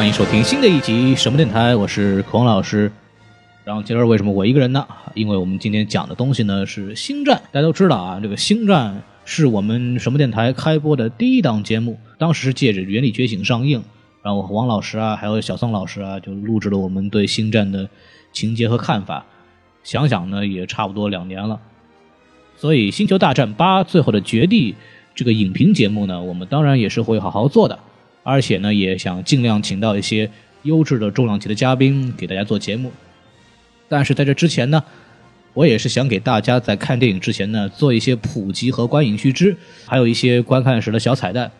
欢迎收听新的一集什么电台，我是孔老师。然后今儿为什么我一个人呢？因为我们今天讲的东西呢是《星战》，大家都知道啊，这个《星战》是我们什么电台开播的第一档节目，当时是借着《原力觉醒》上映，然后王老师啊，还有小宋老师啊，就录制了我们对《星战》的情节和看法。想想呢，也差不多两年了。所以《星球大战八：最后的绝地》这个影评节目呢，我们当然也是会好好做的。而且呢，也想尽量请到一些优质的重量级的嘉宾给大家做节目。但是在这之前呢，我也是想给大家在看电影之前呢做一些普及和观影须知，还有一些观看时的小彩蛋。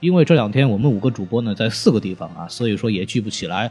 因为这两天我们五个主播呢在四个地方啊，所以说也聚不起来，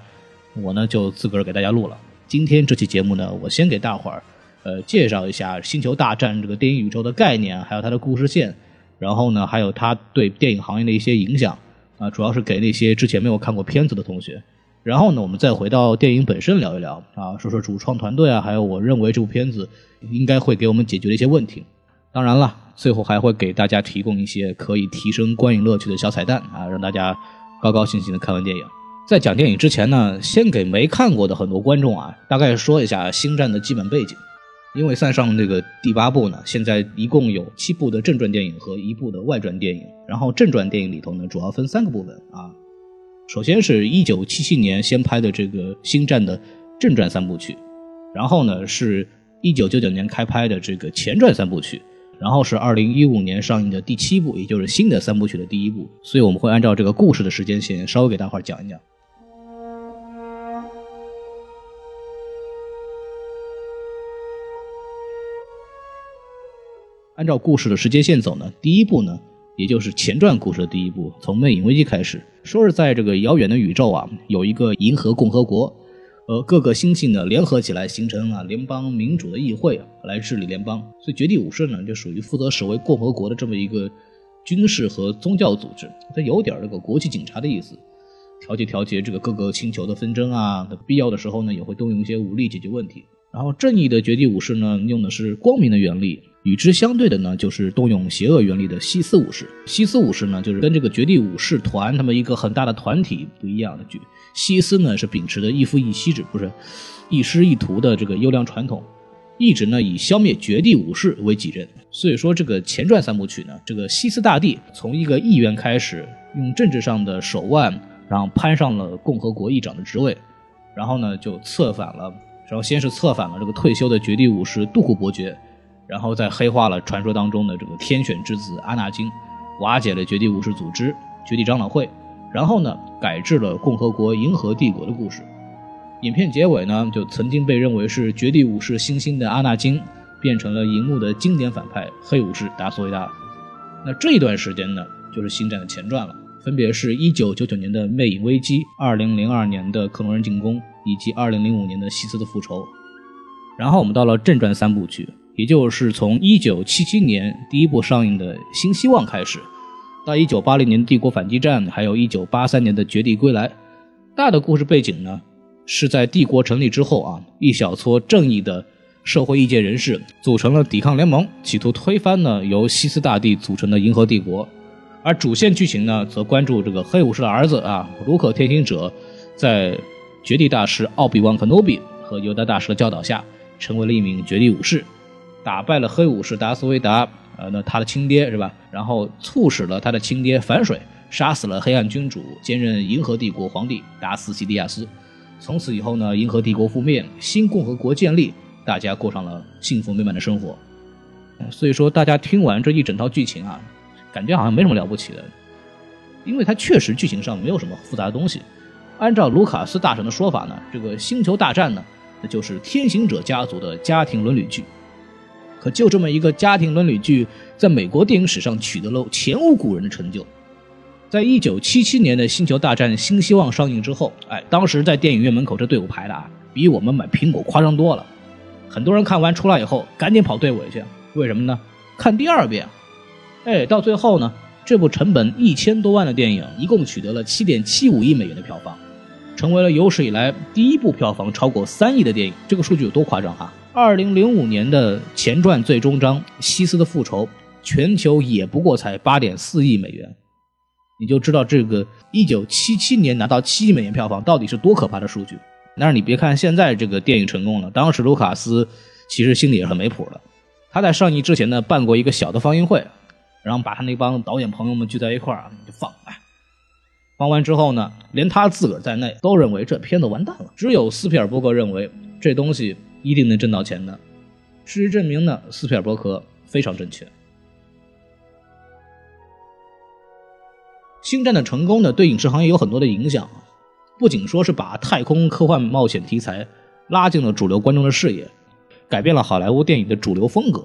我呢就自个儿给大家录了。今天这期节目呢，我先给大伙儿呃介绍一下《星球大战》这个电影宇宙的概念，还有它的故事线，然后呢，还有它对电影行业的一些影响。啊，主要是给那些之前没有看过片子的同学。然后呢，我们再回到电影本身聊一聊啊，说说主创团队啊，还有我认为这部片子应该会给我们解决的一些问题。当然了，最后还会给大家提供一些可以提升观影乐趣的小彩蛋啊，让大家高高兴兴的看完电影。在讲电影之前呢，先给没看过的很多观众啊，大概说一下《星战》的基本背景。因为算上这个第八部呢，现在一共有七部的正传电影和一部的外传电影。然后正传电影里头呢，主要分三个部分啊。首先是一九七七年先拍的这个《星战》的正传三部曲，然后呢是一九九九年开拍的这个前传三部曲，然后是二零一五年上映的第七部，也就是新的三部曲的第一部。所以我们会按照这个故事的时间线，稍微给大伙儿讲一讲。按照故事的时间线走呢，第一部呢，也就是前传故事的第一部，从魅影危机开始，说是在这个遥远的宇宙啊，有一个银河共和国，呃，各个星系呢联合起来形成啊联邦民主的议会，来治理联邦。所以绝地武士呢，就属于负责守卫共和国的这么一个军事和宗教组织，它有点这个国际警察的意思，调节调节这个各个星球的纷争啊，必要的时候呢，也会动用一些武力解决问题。然后正义的绝地武士呢，用的是光明的原力。与之相对的呢，就是动用邪恶原理的西斯武士。西斯武士呢，就是跟这个绝地武士团他们一个很大的团体不一样的剧。西斯呢是秉持着一夫一妻制，不是一师一徒的这个优良传统，一直呢以消灭绝地武士为己任。所以说这个前传三部曲呢，这个西斯大帝从一个议员开始，用政治上的手腕，然后攀上了共和国议长的职位，然后呢就策反了，然后先是策反了这个退休的绝地武士杜库伯爵。然后再黑化了传说当中的这个天选之子阿纳金，瓦解了绝地武士组织、绝地长老会，然后呢改制了共和国银河帝国的故事。影片结尾呢，就曾经被认为是绝地武士新星的阿纳金，变成了银幕的经典反派黑武士达斯维达。那这一段时间呢，就是星战的前传了，分别是一九九九年的魅影危机、二零零二年的克隆人进攻以及二零零五年的西斯的复仇。然后我们到了正传三部曲。也就是从一九七七年第一部上映的《新希望》开始，到一九八零年《帝国反击战》，还有一九八三年的《绝地归来》，大的故事背景呢，是在帝国成立之后啊，一小撮正义的社会意见人士组成了抵抗联盟，企图推翻呢由西斯大帝组成的银河帝国。而主线剧情呢，则关注这个黑武士的儿子啊，卢克天行者，在绝地大师奥比旺·肯诺比和尤达大师的教导下，成为了一名绝地武士。打败了黑武士达斯维达，呃，那他的亲爹是吧？然后促使了他的亲爹反水，杀死了黑暗君主，兼任银河帝国皇帝达斯西迪亚斯。从此以后呢，银河帝国覆灭，新共和国建立，大家过上了幸福美满的生活。所以说，大家听完这一整套剧情啊，感觉好像没什么了不起的，因为它确实剧情上没有什么复杂的东西。按照卢卡斯大神的说法呢，这个星球大战呢，那就是天行者家族的家庭伦理剧。可就这么一个家庭伦理剧，在美国电影史上取得了前无古人的成就。在一九七七年的《星球大战：新希望》上映之后，哎，当时在电影院门口这队伍排的啊，比我们买苹果夸张多了。很多人看完出来以后，赶紧跑队尾去，为什么呢？看第二遍。哎，到最后呢，这部成本一千多万的电影，一共取得了七点七五亿美元的票房，成为了有史以来第一部票房超过三亿的电影。这个数据有多夸张哈？二零零五年的前传最终章《西斯的复仇》，全球也不过才八点四亿美元。你就知道这个一九七七年拿到七亿美元票房到底是多可怕的数据。但是你别看现在这个电影成功了，当时卢卡斯其实心里也很没谱的。他在上映之前呢，办过一个小的放映会，然后把他那帮导演朋友们聚在一块儿啊，就放。放完之后呢，连他自个儿在内都认为这片子完蛋了。只有斯皮尔伯格认为这东西一定能挣到钱的。事实证明呢，斯皮尔伯格非常正确。星战的成功呢，对影视行业有很多的影响，不仅说是把太空科幻冒险题材拉进了主流观众的视野，改变了好莱坞电影的主流风格，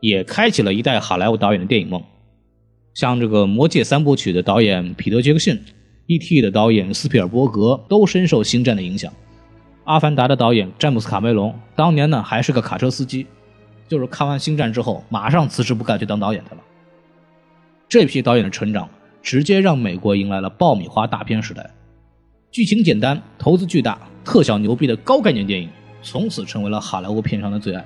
也开启了一代好莱坞导演的电影梦。像这个《魔戒》三部曲的导演彼得·杰克逊，《E.T.》的导演斯皮尔伯格都深受星战的影响。《阿凡达》的导演詹姆斯·卡梅隆当年呢还是个卡车司机，就是看完星战之后马上辞职不干去当导演去了。这批导演的成长。直接让美国迎来了爆米花大片时代，剧情简单、投资巨大、特效牛逼的高概念电影，从此成为了好莱坞片商的最爱。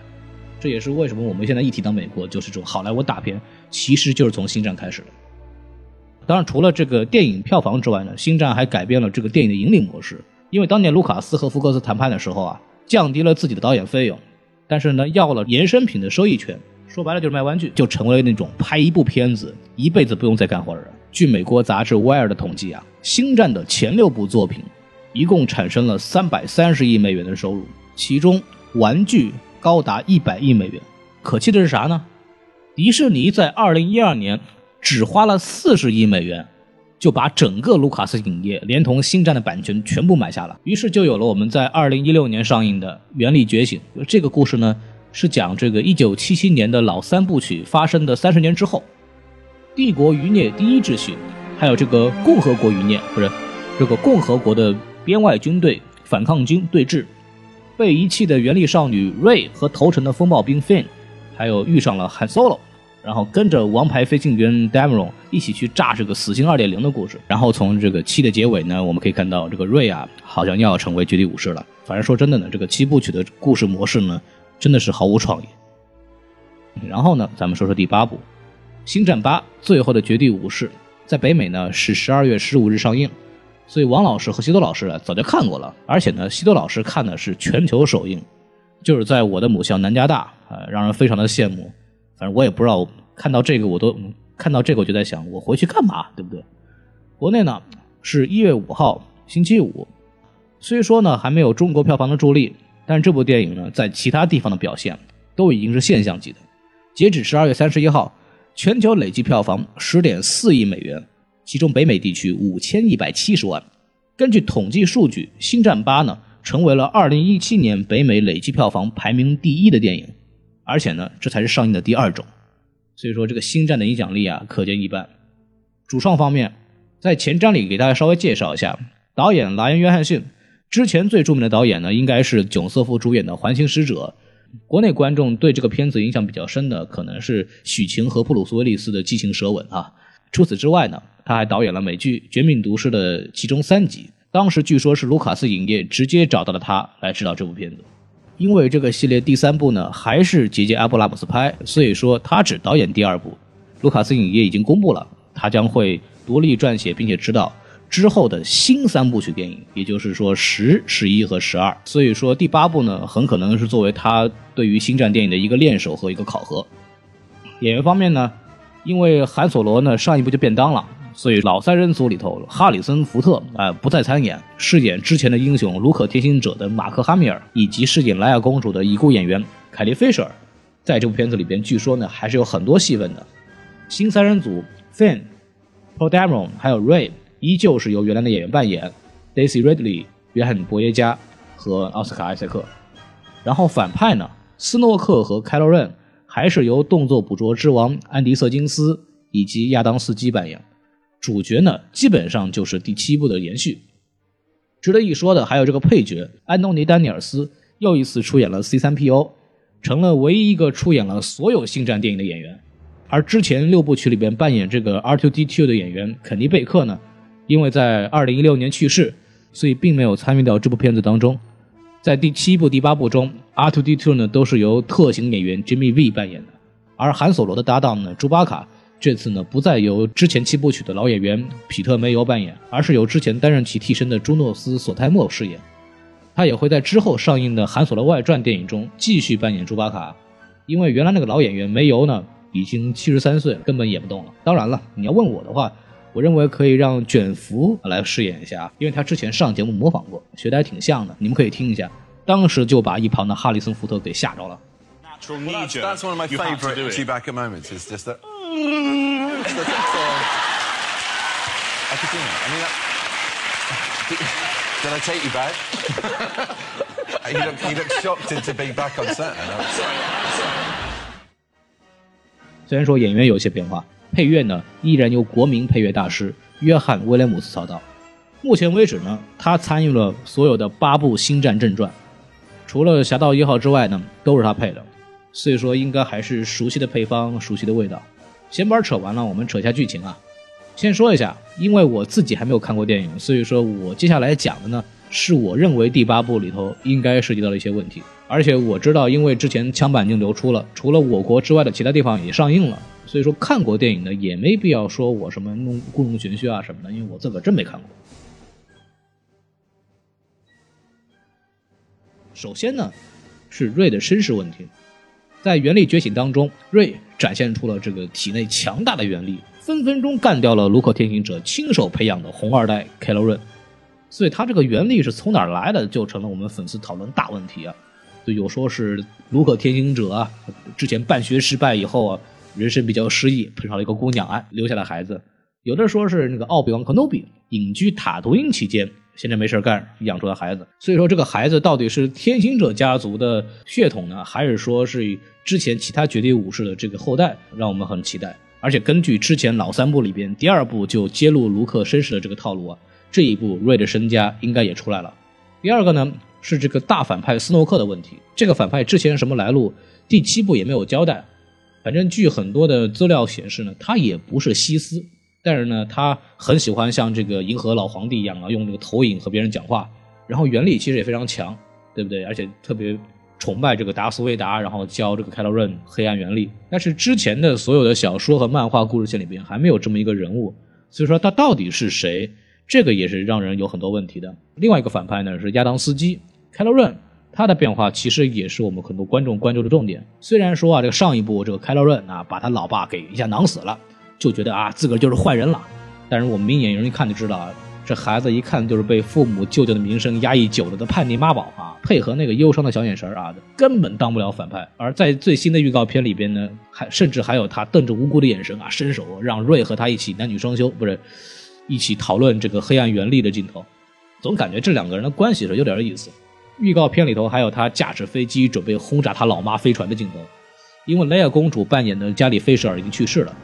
这也是为什么我们现在一提到美国，就是这种好莱坞大片，其实就是从《星战》开始的。当然，除了这个电影票房之外呢，《星战》还改变了这个电影的盈利模式。因为当年卢卡斯和福克斯谈判的时候啊，降低了自己的导演费用，但是呢，要了衍生品的收益权。说白了就是卖玩具，就成为那种拍一部片子一辈子不用再干活的人。据美国杂志《Wire》的统计啊，《星战》的前六部作品一共产生了三百三十亿美元的收入，其中玩具高达一百亿美元。可气的是啥呢？迪士尼在二零一二年只花了四十亿美元，就把整个卢卡斯影业连同《星战》的版权全部买下了。于是就有了我们在二零一六年上映的《原力觉醒》。这个故事呢，是讲这个一九七七年的老三部曲发生的三十年之后。帝国余孽第一秩序，还有这个共和国余孽，不是这个共和国的边外军队反抗军对峙，被遗弃的原力少女瑞和投诚的风暴兵 Finn，还有遇上了 Han Solo，然后跟着王牌飞行员 Dameron 一起去炸这个死星二点零的故事。然后从这个七的结尾呢，我们可以看到这个瑞啊，好像要成为绝地武士了。反正说真的呢，这个七部曲的故事模式呢，真的是毫无创意。然后呢，咱们说说第八部。《星战八：最后的绝地武士》在北美呢是十二月十五日上映，所以王老师和西多老师啊早就看过了，而且呢西多老师看的是全球首映，就是在我的母校南加大啊，让人非常的羡慕。反正我也不知道，看到这个我都看到这个我就在想，我回去干嘛，对不对？国内呢是一月五号星期五，虽说呢还没有中国票房的助力，但这部电影呢在其他地方的表现都已经是现象级的。截止十二月三十一号。全球累计票房十点四亿美元，其中北美地区五千一百七十万。根据统计数据，《星战八》呢成为了二零一七年北美累计票房排名第一的电影，而且呢这才是上映的第二周。所以说这个《星战》的影响力啊可见一斑。主创方面，在前瞻里给大家稍微介绍一下，导演莱恩·约翰逊，之前最著名的导演呢应该是囧瑟夫主演的《环形使者》。国内观众对这个片子印象比较深的，可能是许晴和布鲁斯威利斯的激情舌吻啊。除此之外呢，他还导演了美剧《绝命毒师》的其中三集。当时据说是卢卡斯影业直接找到了他来指导这部片子，因为这个系列第三部呢还是杰杰阿布拉姆斯拍，所以说他只导演第二部。卢卡斯影业已经公布了，他将会独立撰写并且指导。之后的新三部曲电影，也就是说十、十一和十二，所以说第八部呢，很可能是作为他对于星战电影的一个练手和一个考核。演员方面呢，因为韩索罗呢上一部就便当了，所以老三人组里头哈里森福特啊不再参演，饰演之前的英雄卢克天行者的马克哈米尔，以及饰演莱娅公主的已故演员凯莉菲舍尔，在这部片子里边，据说呢还是有很多戏份的。新三人组 Finn、p o d a m e r o n 还有 Ray。依旧是由原来的演员扮演，Daisy Ridley、约翰·博耶加和奥斯卡·艾塞克。然后反派呢，斯诺克和凯洛任还是由动作捕捉之王安迪·瑟金斯以及亚当斯基扮演。主角呢，基本上就是第七部的延续。值得一说的还有这个配角安东尼·丹尼尔斯又一次出演了 C3PO，成了唯一一个出演了所有星战电影的演员。而之前六部曲里边扮演这个 R2D2 的演员肯尼·贝克呢？因为在二零一六年去世，所以并没有参与到这部片子当中。在第七部、第八部中，R2D2 呢都是由特型演员 Jimmy V 扮演的，而韩索罗的搭档呢，朱巴卡这次呢不再由之前七部曲的老演员皮特梅尤扮演，而是由之前担任其替身的朱诺斯索泰莫饰演。他也会在之后上映的《韩索罗外传》电影中继续扮演朱巴卡，因为原来那个老演员梅尤呢已经七十三岁，根本演不动了。当然了，你要问我的话，我认为可以让卷福来饰演一下，因为他之前上节目模仿过，学的还挺像的。你们可以听一下，当时就把一旁的哈里森福特给吓着了。Well, that's, that's one of my favourite Chewbacca moments. Is just that. I could do that. I mean, that, did I take you back? you, look, you look shocked to be back on set. Sorry. 虽然说演员有些变化，配乐呢依然由国民配乐大师约翰·威廉姆斯操刀。目前为止呢，他参与了所有的八部《星战正传》，除了《侠盗一号》之外呢，都是他配的。所以说，应该还是熟悉的配方，熟悉的味道。闲板扯完了，我们扯一下剧情啊。先说一下，因为我自己还没有看过电影，所以说我接下来讲的呢，是我认为第八部里头应该涉及到的一些问题。而且我知道，因为之前枪版已经流出了，除了我国之外的其他地方也上映了，所以说看过电影的也没必要说我什么弄故弄玄虚啊什么的，因为我自个儿真没看过。首先呢，是瑞的身世问题。在原力觉醒当中，瑞展现出了这个体内强大的原力，分分钟干掉了卢克天行者亲手培养的红二代凯罗润。所以他这个原力是从哪儿来的，就成了我们粉丝讨论大问题啊！就有说是卢克天行者啊，之前办学失败以后啊，人生比较失意，碰上了一个姑娘啊，留下了孩子；有的说是那个奥比王肯诺比隐居塔图因期间。现在没事干，养出了孩子。所以说，这个孩子到底是天行者家族的血统呢，还是说是之前其他绝地武士的这个后代？让我们很期待。而且根据之前老三部里边第二部就揭露卢克身世的这个套路啊，这一部瑞的身家应该也出来了。第二个呢是这个大反派斯诺克的问题。这个反派之前什么来路？第七部也没有交代。反正据很多的资料显示呢，他也不是西斯。但是呢，他很喜欢像这个银河老皇帝一样啊，用这个投影和别人讲话。然后原理其实也非常强，对不对？而且特别崇拜这个达斯维达，然后教这个凯罗润黑暗原理。但是之前的所有的小说和漫画故事线里边还没有这么一个人物，所以说他到底是谁？这个也是让人有很多问题的。另外一个反派呢是亚当斯基，凯罗润他的变化其实也是我们很多观众关注的重点。虽然说啊，这个上一部这个凯罗润啊把他老爸给一下囊死了。就觉得啊，自个儿就是坏人了。但是我们明眼人一看就知道啊，这孩子一看就是被父母舅舅的名声压抑久了的叛逆妈宝啊，配合那个忧伤的小眼神啊，根本当不了反派。而在最新的预告片里边呢，还甚至还有他瞪着无辜的眼神啊，伸手让瑞和他一起男女双修，不是一起讨论这个黑暗原力的镜头。总感觉这两个人的关系是有点意思。预告片里头还有他驾驶飞机准备轰炸他老妈飞船的镜头，因为莱娅公主扮演的加里菲舍尔已经去世了。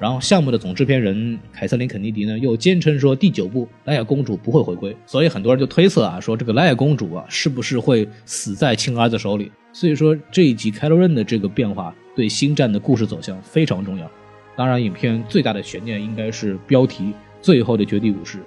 然后项目的总制片人凯瑟琳肯尼迪呢，又坚称说第九部莱娅公主不会回归，所以很多人就推测啊，说这个莱娅公主啊，是不是会死在亲儿子手里？所以说这一集凯罗任的这个变化对星战的故事走向非常重要。当然，影片最大的悬念应该是标题“最后的绝地武士”。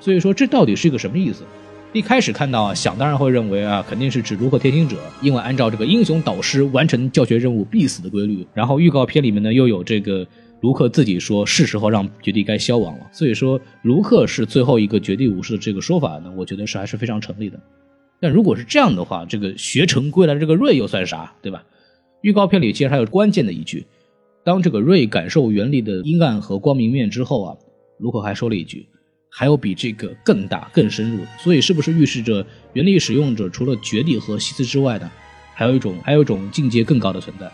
所以说这到底是一个什么意思？一开始看到啊，想当然会认为啊，肯定是指卢克天行者，因为按照这个英雄导师完成教学任务必死的规律。然后预告片里面呢，又有这个。卢克自己说是时候让绝地该消亡了，所以说卢克是最后一个绝地武士的这个说法呢，我觉得是还是非常成立的。但如果是这样的话，这个学成归来的这个瑞又算啥，对吧？预告片里其实还有关键的一句，当这个瑞感受原力的阴暗和光明面之后啊，卢克还说了一句，还有比这个更大、更深入。所以是不是预示着原力使用者除了绝地和西斯之外呢，还有一种还有一种境界更高的存在？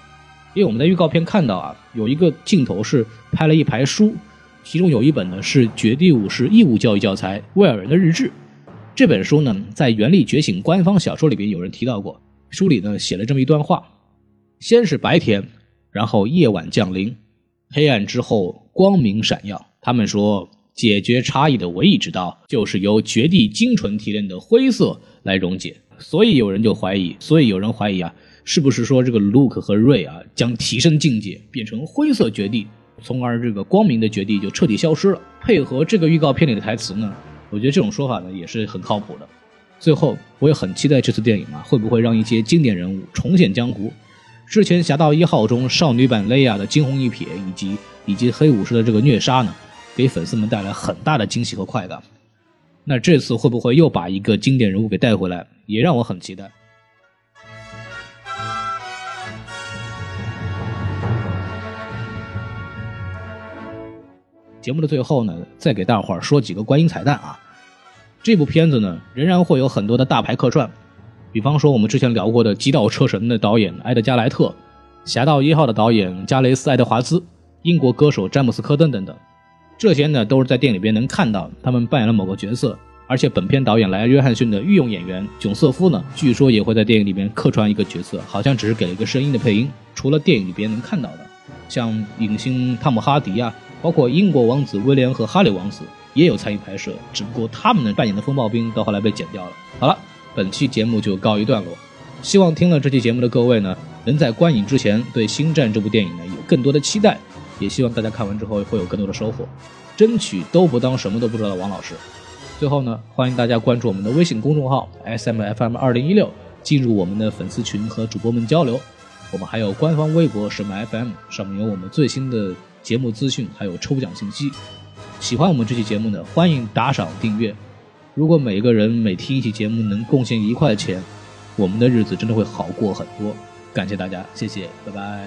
因为我们在预告片看到啊，有一个镜头是拍了一排书，其中有一本呢是《绝地武士义务教育教材：威尔人的日志》。这本书呢，在《原力觉醒》官方小说里边有人提到过。书里呢写了这么一段话：先是白天，然后夜晚降临，黑暗之后光明闪耀。他们说，解决差异的唯一之道，就是由绝地精纯提炼的灰色来溶解。所以有人就怀疑，所以有人怀疑啊。是不是说这个 Luke 和 Ray 啊将提升境界，变成灰色绝地，从而这个光明的绝地就彻底消失了？配合这个预告片里的台词呢，我觉得这种说法呢也是很靠谱的。最后，我也很期待这次电影啊会不会让一些经典人物重现江湖，之前《侠盗一号》中少女版蕾亚的惊鸿一瞥，以及以及黑武士的这个虐杀呢，给粉丝们带来很大的惊喜和快感。那这次会不会又把一个经典人物给带回来，也让我很期待。节目的最后呢，再给大伙儿说几个观影彩蛋啊。这部片子呢，仍然会有很多的大牌客串，比方说我们之前聊过的《极道车神》的导演埃德加莱特，《侠盗一号》的导演加雷斯爱德华兹，英国歌手詹姆斯科登等等。这些呢，都是在电影里边能看到他们扮演了某个角色。而且本片导演莱·约翰逊的御用演员囧瑟夫呢，据说也会在电影里边客串一个角色，好像只是给了一个声音的配音。除了电影里边能看到的，像影星汤姆·哈迪啊。包括英国王子威廉和哈里王子也有参与拍摄，只不过他们的扮演的风暴兵到后来被剪掉了。好了，本期节目就告一段落。希望听了这期节目的各位呢，能在观影之前对《星战》这部电影呢有更多的期待，也希望大家看完之后会有更多的收获。争取都不当什么都不知道的王老师。最后呢，欢迎大家关注我们的微信公众号 S M F M 二零一六，进入我们的粉丝群和主播们交流。我们还有官方微博什么 F M，上面有我们最新的。节目资讯还有抽奖信息，喜欢我们这期节目的，欢迎打赏订阅。如果每个人每听一期节目能贡献一块钱，我们的日子真的会好过很多。感谢大家，谢谢，拜拜。